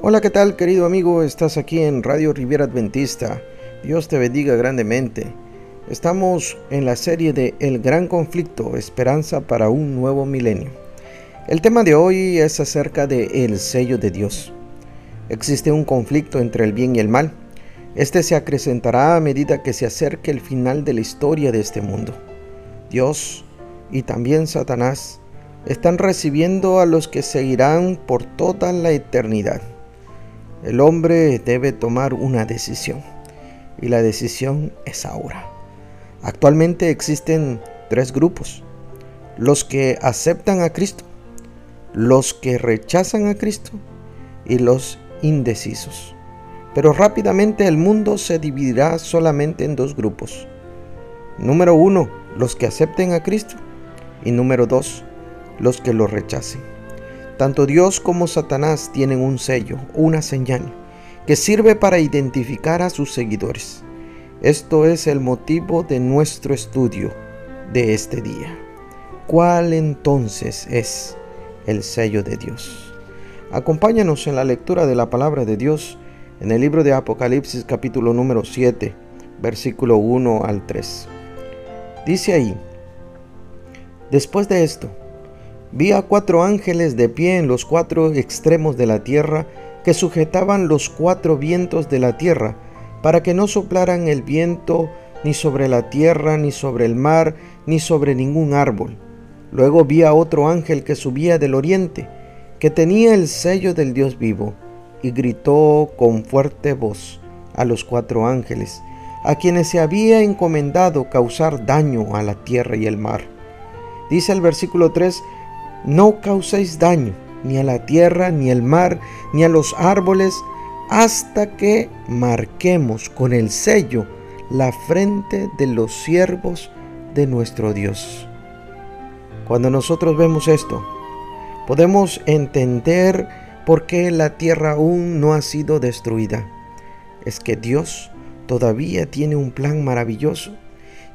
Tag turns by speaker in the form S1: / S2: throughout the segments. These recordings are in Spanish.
S1: Hola, ¿qué tal querido amigo? Estás aquí en Radio Riviera Adventista. Dios te bendiga grandemente. Estamos en la serie de El Gran Conflicto, Esperanza para un Nuevo Milenio. El tema de hoy es acerca de el sello de Dios. Existe un conflicto entre el bien y el mal. Este se acrecentará a medida que se acerque el final de la historia de este mundo. Dios y también Satanás están recibiendo a los que seguirán por toda la eternidad. El hombre debe tomar una decisión y la decisión es ahora. Actualmente existen tres grupos. Los que aceptan a Cristo, los que rechazan a Cristo y los indecisos. Pero rápidamente el mundo se dividirá solamente en dos grupos. Número uno, los que acepten a Cristo. Y número dos, los que lo rechacen. Tanto Dios como Satanás tienen un sello, una señal, que sirve para identificar a sus seguidores. Esto es el motivo de nuestro estudio de este día. ¿Cuál entonces es el sello de Dios? Acompáñanos en la lectura de la palabra de Dios en el libro de Apocalipsis capítulo número 7, versículo 1 al 3. Dice ahí, después de esto, vi a cuatro ángeles de pie en los cuatro extremos de la tierra que sujetaban los cuatro vientos de la tierra, para que no soplaran el viento ni sobre la tierra, ni sobre el mar, ni sobre ningún árbol. Luego vi a otro ángel que subía del oriente, que tenía el sello del Dios vivo, y gritó con fuerte voz a los cuatro ángeles, a quienes se había encomendado causar daño a la tierra y el mar. Dice el versículo 3, no causéis daño ni a la tierra, ni al mar, ni a los árboles, hasta que marquemos con el sello la frente de los siervos de nuestro Dios. Cuando nosotros vemos esto, podemos entender por qué la tierra aún no ha sido destruida. Es que Dios todavía tiene un plan maravilloso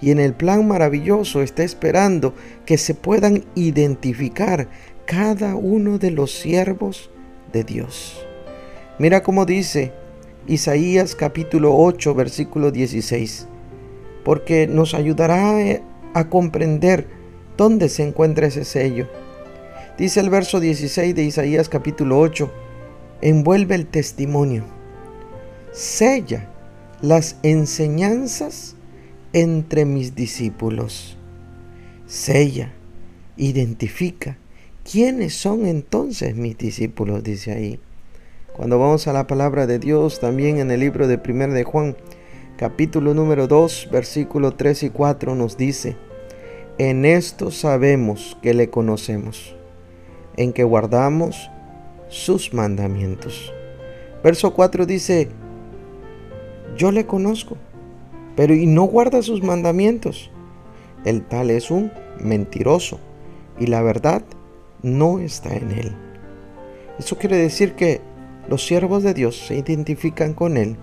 S1: y en el plan maravilloso está esperando que se puedan identificar cada uno de los siervos de Dios. Mira cómo dice Isaías capítulo 8 versículo 16, porque nos ayudará a comprender dónde se encuentra ese sello. Dice el verso 16 de Isaías capítulo 8, envuelve el testimonio, sella las enseñanzas entre mis discípulos. Sella, identifica. ¿Quiénes son entonces mis discípulos? Dice ahí. Cuando vamos a la palabra de Dios, también en el libro de 1 de Juan, capítulo número 2, versículo 3 y 4 nos dice, en esto sabemos que le conocemos, en que guardamos sus mandamientos. Verso 4 dice, yo le conozco pero y no guarda sus mandamientos. El tal es un mentiroso y la verdad no está en él. Eso quiere decir que los siervos de Dios se identifican con él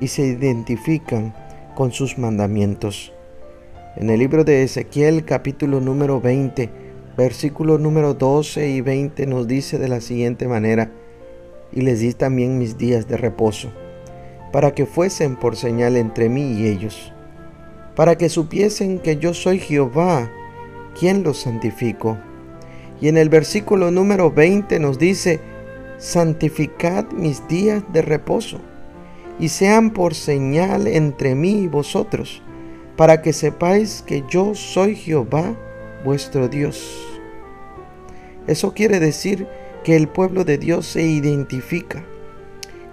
S1: y se identifican con sus mandamientos. En el libro de Ezequiel capítulo número 20, versículo número 12 y 20 nos dice de la siguiente manera, y les di también mis días de reposo para que fuesen por señal entre mí y ellos, para que supiesen que yo soy Jehová, quien los santifico. Y en el versículo número 20 nos dice, santificad mis días de reposo, y sean por señal entre mí y vosotros, para que sepáis que yo soy Jehová, vuestro Dios. Eso quiere decir que el pueblo de Dios se identifica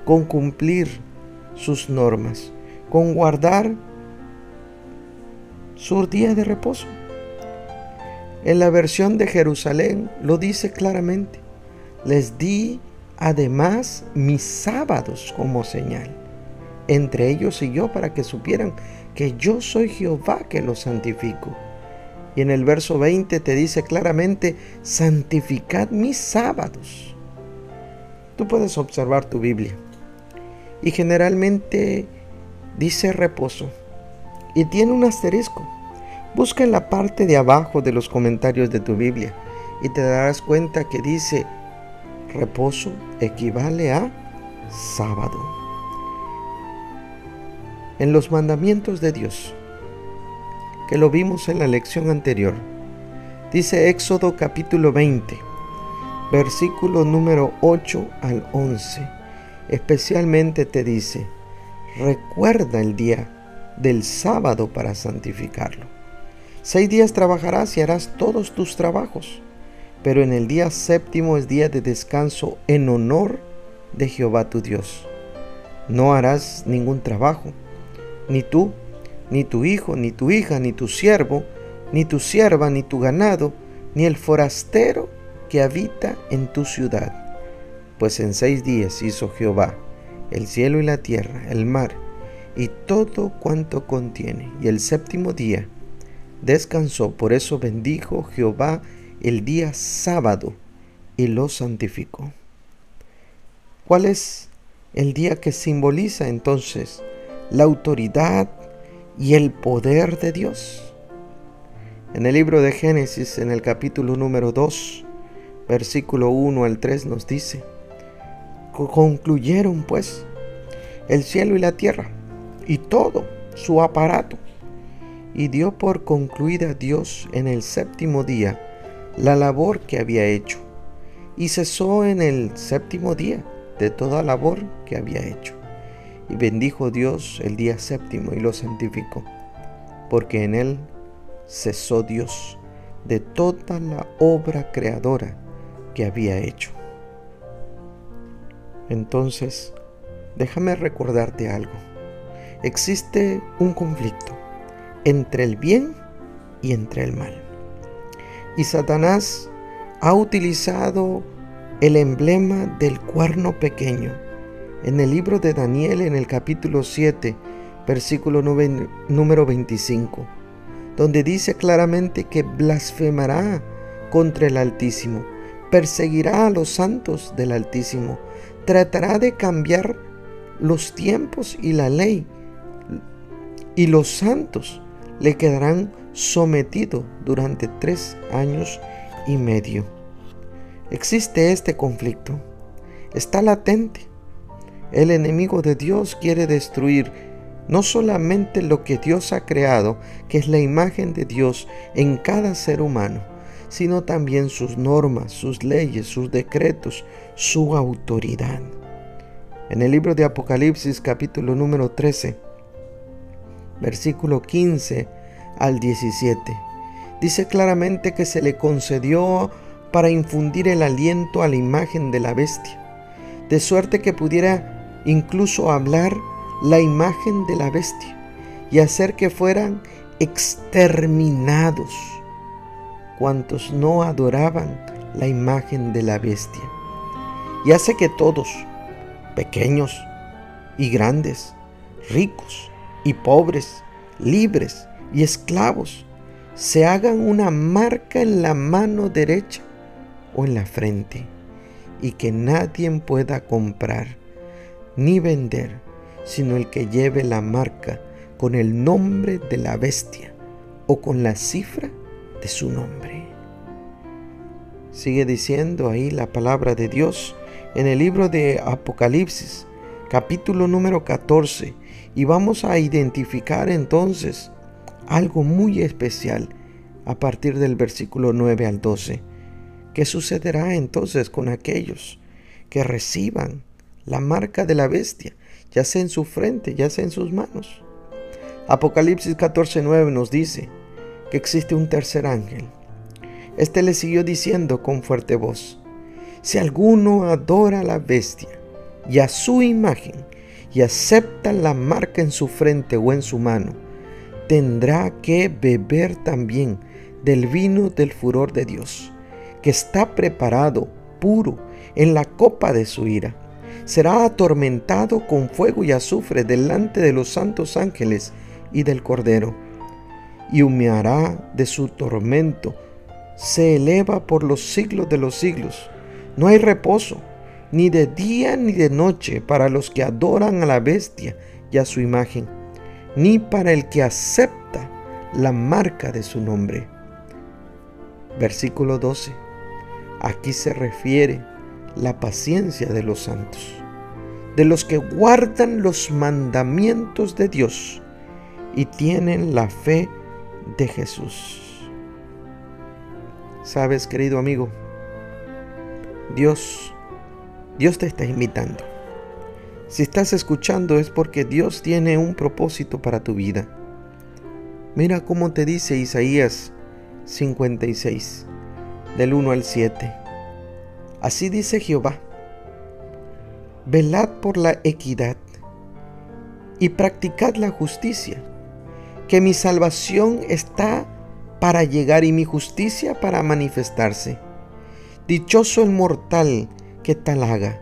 S1: con cumplir sus normas, con guardar su día de reposo. En la versión de Jerusalén lo dice claramente. Les di además mis sábados como señal, entre ellos y yo, para que supieran que yo soy Jehová que los santifico. Y en el verso 20 te dice claramente, santificad mis sábados. Tú puedes observar tu Biblia y generalmente dice reposo y tiene un asterisco. Busca en la parte de abajo de los comentarios de tu Biblia y te darás cuenta que dice reposo equivale a sábado. En los mandamientos de Dios, que lo vimos en la lección anterior, dice Éxodo capítulo 20, versículo número 8 al 11, especialmente te dice, recuerda el día del sábado para santificarlo. Seis días trabajarás y harás todos tus trabajos, pero en el día séptimo es día de descanso en honor de Jehová tu Dios. No harás ningún trabajo, ni tú, ni tu hijo, ni tu hija, ni tu siervo, ni tu sierva, ni tu ganado, ni el forastero que habita en tu ciudad. Pues en seis días hizo Jehová el cielo y la tierra, el mar, y todo cuanto contiene. Y el séptimo día descansó, por eso bendijo Jehová el día sábado y lo santificó. ¿Cuál es el día que simboliza entonces la autoridad y el poder de Dios? En el libro de Génesis, en el capítulo número 2, versículo 1 al 3 nos dice, concluyeron pues el cielo y la tierra y todo su aparato. Y dio por concluida Dios en el séptimo día la labor que había hecho. Y cesó en el séptimo día de toda labor que había hecho. Y bendijo Dios el día séptimo y lo santificó, porque en él cesó Dios de toda la obra creadora que había hecho. Entonces, déjame recordarte algo existe un conflicto entre el bien y entre el mal. Y Satanás ha utilizado el emblema del cuerno pequeño en el libro de Daniel en el capítulo 7, versículo número 25, donde dice claramente que blasfemará contra el Altísimo, perseguirá a los santos del Altísimo, tratará de cambiar los tiempos y la ley y los santos le quedarán sometidos durante tres años y medio. Existe este conflicto, está latente. El enemigo de Dios quiere destruir no solamente lo que Dios ha creado, que es la imagen de Dios en cada ser humano, sino también sus normas, sus leyes, sus decretos, su autoridad. En el libro de Apocalipsis capítulo número 13, versículo 15 al 17. Dice claramente que se le concedió para infundir el aliento a la imagen de la bestia, de suerte que pudiera incluso hablar la imagen de la bestia y hacer que fueran exterminados cuantos no adoraban la imagen de la bestia. Y hace que todos, pequeños y grandes, ricos y pobres, libres y esclavos, se hagan una marca en la mano derecha o en la frente y que nadie pueda comprar ni vender sino el que lleve la marca con el nombre de la bestia o con la cifra de su nombre. Sigue diciendo ahí la palabra de Dios en el libro de Apocalipsis, capítulo número 14, y vamos a identificar entonces algo muy especial a partir del versículo 9 al 12. ¿Qué sucederá entonces con aquellos que reciban la marca de la bestia, ya sea en su frente, ya sea en sus manos? Apocalipsis 14:9 nos dice que existe un tercer ángel. Este le siguió diciendo con fuerte voz, si alguno adora a la bestia y a su imagen y acepta la marca en su frente o en su mano, tendrá que beber también del vino del furor de Dios, que está preparado, puro, en la copa de su ira. Será atormentado con fuego y azufre delante de los santos ángeles y del Cordero, y humeará de su tormento. Se eleva por los siglos de los siglos. No hay reposo ni de día ni de noche para los que adoran a la bestia y a su imagen, ni para el que acepta la marca de su nombre. Versículo 12. Aquí se refiere la paciencia de los santos. de los que guardan los mandamientos de Dios y tienen la fe de Jesús. Sabes, querido amigo, Dios, Dios te está invitando. Si estás escuchando es porque Dios tiene un propósito para tu vida. Mira cómo te dice Isaías 56, del 1 al 7. Así dice Jehová, velad por la equidad y practicad la justicia, que mi salvación está para llegar y mi justicia para manifestarse. Dichoso el mortal que tal haga,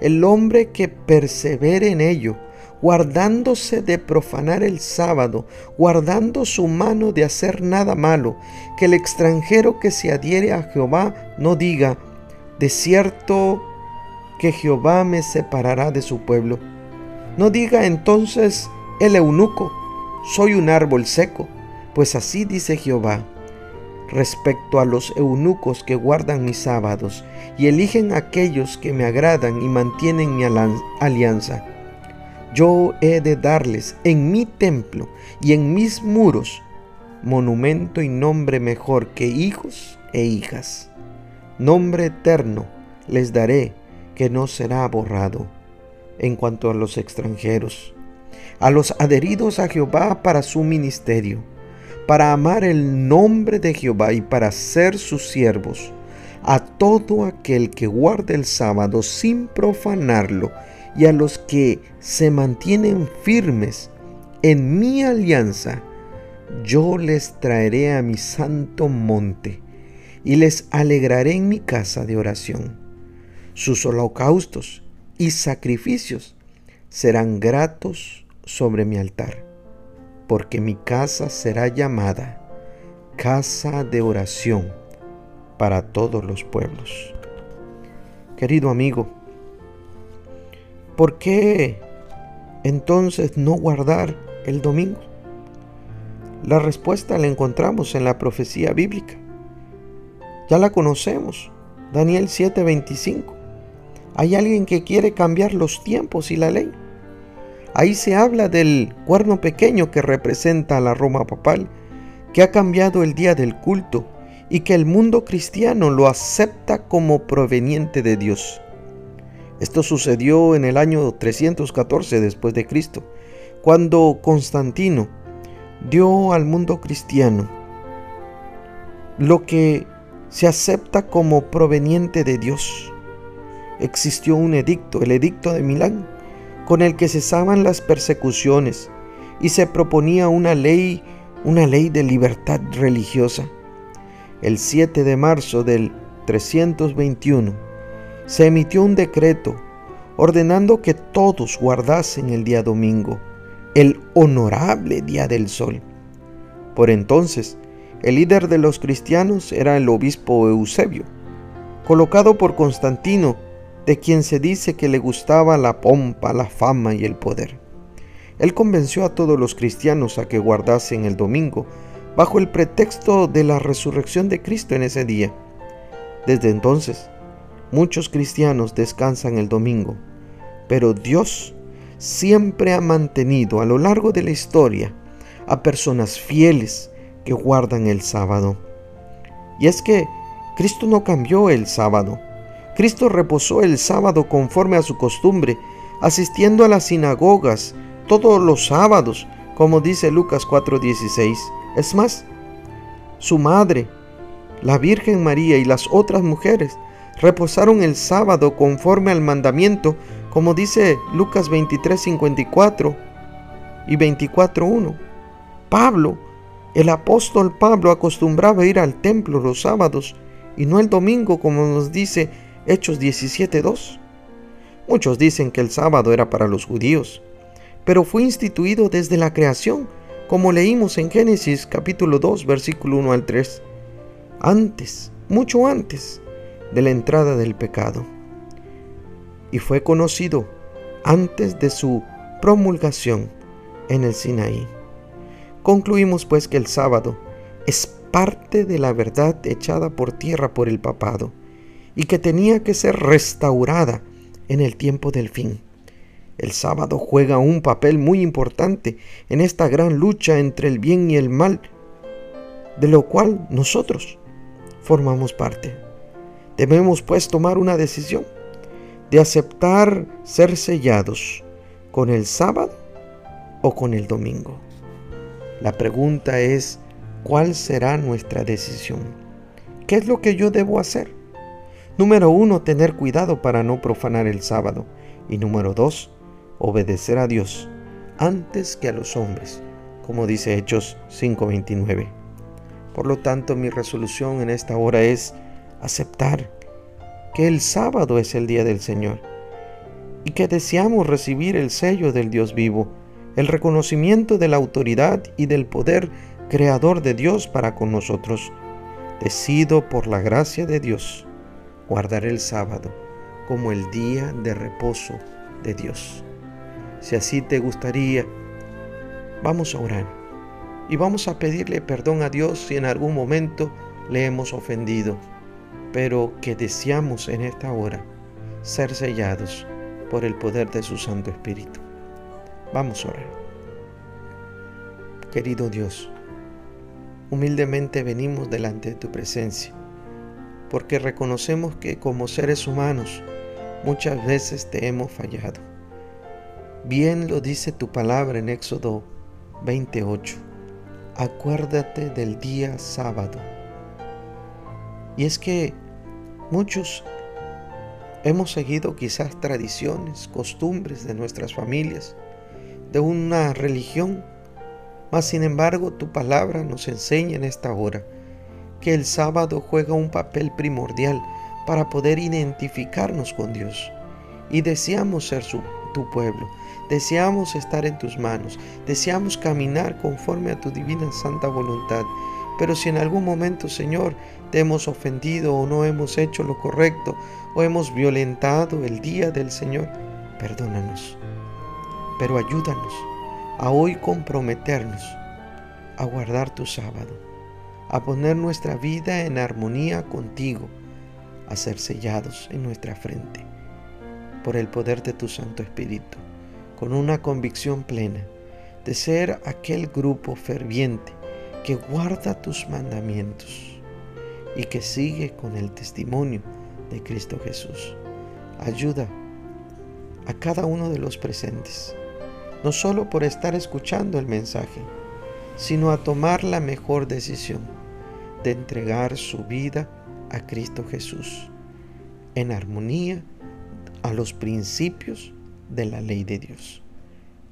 S1: el hombre que persevere en ello, guardándose de profanar el sábado, guardando su mano de hacer nada malo, que el extranjero que se adhiere a Jehová no diga, de cierto que Jehová me separará de su pueblo. No diga entonces el eunuco, soy un árbol seco, pues así dice Jehová respecto a los eunucos que guardan mis sábados y eligen aquellos que me agradan y mantienen mi alianza. Yo he de darles en mi templo y en mis muros monumento y nombre mejor que hijos e hijas. Nombre eterno les daré que no será borrado. En cuanto a los extranjeros, a los adheridos a Jehová para su ministerio, para amar el nombre de Jehová y para ser sus siervos, a todo aquel que guarde el sábado sin profanarlo y a los que se mantienen firmes en mi alianza, yo les traeré a mi santo monte y les alegraré en mi casa de oración. Sus holocaustos y sacrificios serán gratos sobre mi altar, porque mi casa será llamada casa de oración para todos los pueblos. Querido amigo, ¿Por qué entonces no guardar el domingo? La respuesta la encontramos en la profecía bíblica. Ya la conocemos, Daniel 7:25. Hay alguien que quiere cambiar los tiempos y la ley. Ahí se habla del cuerno pequeño que representa a la Roma papal, que ha cambiado el día del culto y que el mundo cristiano lo acepta como proveniente de Dios. Esto sucedió en el año 314 después de Cristo, cuando Constantino dio al mundo cristiano lo que se acepta como proveniente de Dios. Existió un edicto, el edicto de Milán, con el que cesaban las persecuciones y se proponía una ley, una ley de libertad religiosa. El 7 de marzo del 321 se emitió un decreto ordenando que todos guardasen el día domingo, el honorable día del sol. Por entonces, el líder de los cristianos era el obispo Eusebio, colocado por Constantino, de quien se dice que le gustaba la pompa, la fama y el poder. Él convenció a todos los cristianos a que guardasen el domingo, bajo el pretexto de la resurrección de Cristo en ese día. Desde entonces, Muchos cristianos descansan el domingo, pero Dios siempre ha mantenido a lo largo de la historia a personas fieles que guardan el sábado. Y es que Cristo no cambió el sábado. Cristo reposó el sábado conforme a su costumbre, asistiendo a las sinagogas todos los sábados, como dice Lucas 4:16. Es más, su madre, la Virgen María y las otras mujeres reposaron el sábado conforme al mandamiento, como dice Lucas 23, 54 y 24.1. Pablo, el apóstol Pablo acostumbraba ir al templo los sábados y no el domingo, como nos dice Hechos 17.2. Muchos dicen que el sábado era para los judíos, pero fue instituido desde la creación, como leímos en Génesis capítulo 2, versículo 1 al 3. Antes, mucho antes, de la entrada del pecado y fue conocido antes de su promulgación en el Sinaí. Concluimos pues que el sábado es parte de la verdad echada por tierra por el papado y que tenía que ser restaurada en el tiempo del fin. El sábado juega un papel muy importante en esta gran lucha entre el bien y el mal, de lo cual nosotros formamos parte. Debemos pues tomar una decisión de aceptar ser sellados con el sábado o con el domingo. La pregunta es, ¿cuál será nuestra decisión? ¿Qué es lo que yo debo hacer? Número uno, tener cuidado para no profanar el sábado. Y número dos, obedecer a Dios antes que a los hombres, como dice Hechos 5:29. Por lo tanto, mi resolución en esta hora es aceptar que el sábado es el día del Señor y que deseamos recibir el sello del Dios vivo, el reconocimiento de la autoridad y del poder creador de Dios para con nosotros. Decido por la gracia de Dios guardar el sábado como el día de reposo de Dios. Si así te gustaría, vamos a orar y vamos a pedirle perdón a Dios si en algún momento le hemos ofendido, pero que deseamos en esta hora ser sellados por el poder de su Santo Espíritu. Vamos a orar. Querido Dios, humildemente venimos delante de tu presencia, porque reconocemos que como seres humanos muchas veces te hemos fallado. Bien lo dice tu palabra en Éxodo 28. Acuérdate del día sábado. Y es que muchos hemos seguido quizás tradiciones, costumbres de nuestras familias, de una religión, mas sin embargo tu palabra nos enseña en esta hora que el sábado juega un papel primordial para poder identificarnos con Dios. Y deseamos ser su, tu pueblo, deseamos estar en tus manos, deseamos caminar conforme a tu divina santa voluntad. Pero si en algún momento, Señor, te hemos ofendido o no hemos hecho lo correcto o hemos violentado el día del Señor, perdónanos. Pero ayúdanos a hoy comprometernos a guardar tu sábado, a poner nuestra vida en armonía contigo, a ser sellados en nuestra frente por el poder de tu Santo Espíritu, con una convicción plena de ser aquel grupo ferviente que guarda tus mandamientos y que sigue con el testimonio de Cristo Jesús. Ayuda a cada uno de los presentes, no solo por estar escuchando el mensaje, sino a tomar la mejor decisión de entregar su vida a Cristo Jesús en armonía a los principios de la ley de Dios.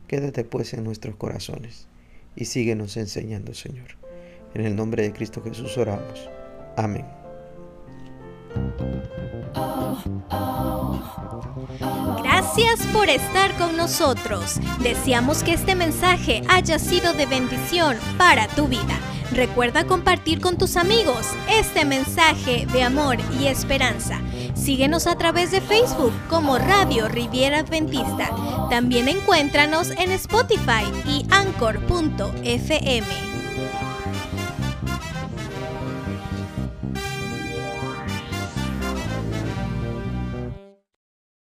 S1: Quédate pues en nuestros corazones y síguenos enseñando, Señor. En el nombre de Cristo Jesús oramos. Amén.
S2: Gracias por estar con nosotros. Deseamos que este mensaje haya sido de bendición para tu vida. Recuerda compartir con tus amigos este mensaje de amor y esperanza. Síguenos a través de Facebook como Radio Riviera Adventista. También encuéntranos en Spotify y Anchor.fm.